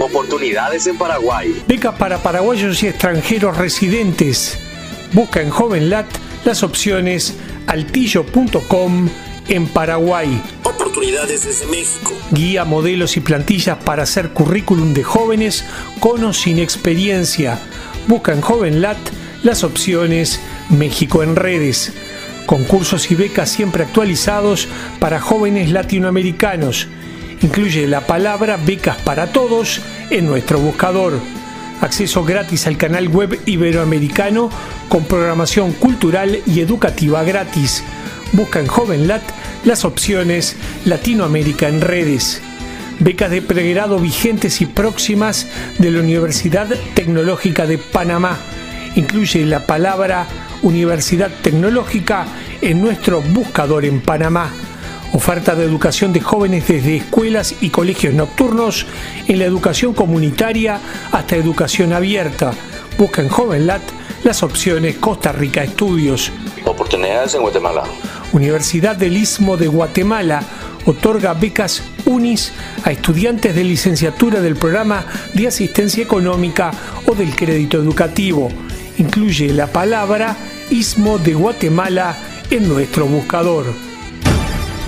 Oportunidades en Paraguay. Becas para paraguayos y extranjeros residentes. Busca en JovenLat las opciones altillo.com en Paraguay. Oportunidades desde México. Guía, modelos y plantillas para hacer currículum de jóvenes con o sin experiencia. Busca en JovenLat las opciones México en redes. Concursos y becas siempre actualizados para jóvenes latinoamericanos. Incluye la palabra becas para todos en nuestro buscador. Acceso gratis al canal web iberoamericano con programación cultural y educativa gratis. Busca en JovenLat las opciones Latinoamérica en redes. Becas de pregrado vigentes y próximas de la Universidad Tecnológica de Panamá. Incluye la palabra Universidad Tecnológica en nuestro buscador en Panamá. Oferta de educación de jóvenes desde escuelas y colegios nocturnos, en la educación comunitaria hasta educación abierta. Busca en JovenLat las opciones Costa Rica Estudios. Oportunidades en Guatemala. Universidad del Istmo de Guatemala otorga becas UNIS a estudiantes de licenciatura del programa de asistencia económica o del crédito educativo. Incluye la palabra Istmo de Guatemala en nuestro buscador.